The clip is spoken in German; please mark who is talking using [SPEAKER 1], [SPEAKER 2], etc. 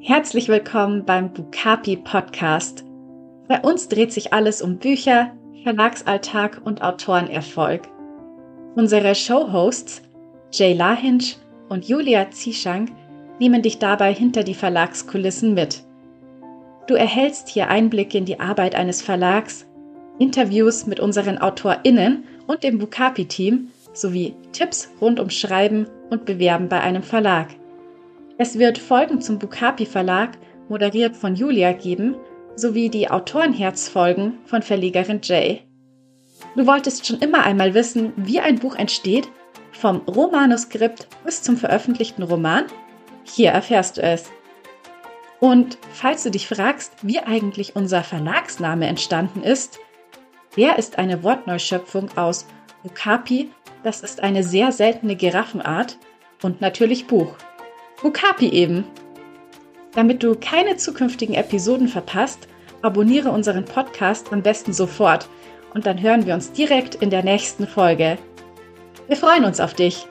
[SPEAKER 1] Herzlich willkommen beim Bukapi Podcast. Bei uns dreht sich alles um Bücher, Verlagsalltag und Autorenerfolg. Unsere Showhosts Jay Lahinch und Julia Zieschank nehmen dich dabei hinter die Verlagskulissen mit. Du erhältst hier Einblicke in die Arbeit eines Verlags, Interviews mit unseren AutorInnen und dem Bukapi-Team sowie Tipps rund ums Schreiben und Bewerben bei einem Verlag. Es wird Folgen zum Bukapi Verlag, moderiert von Julia, geben, sowie die Autorenherzfolgen von Verlegerin Jay. Du wolltest schon immer einmal wissen, wie ein Buch entsteht, vom Rohmanuskript bis zum veröffentlichten Roman? Hier erfährst du es. Und falls du dich fragst, wie eigentlich unser Verlagsname entstanden ist, der ist eine Wortneuschöpfung aus Bukapi, das ist eine sehr seltene Giraffenart, und natürlich Buch. Bukapi eben. Damit du keine zukünftigen Episoden verpasst, abonniere unseren Podcast am besten sofort und dann hören wir uns direkt in der nächsten Folge. Wir freuen uns auf dich.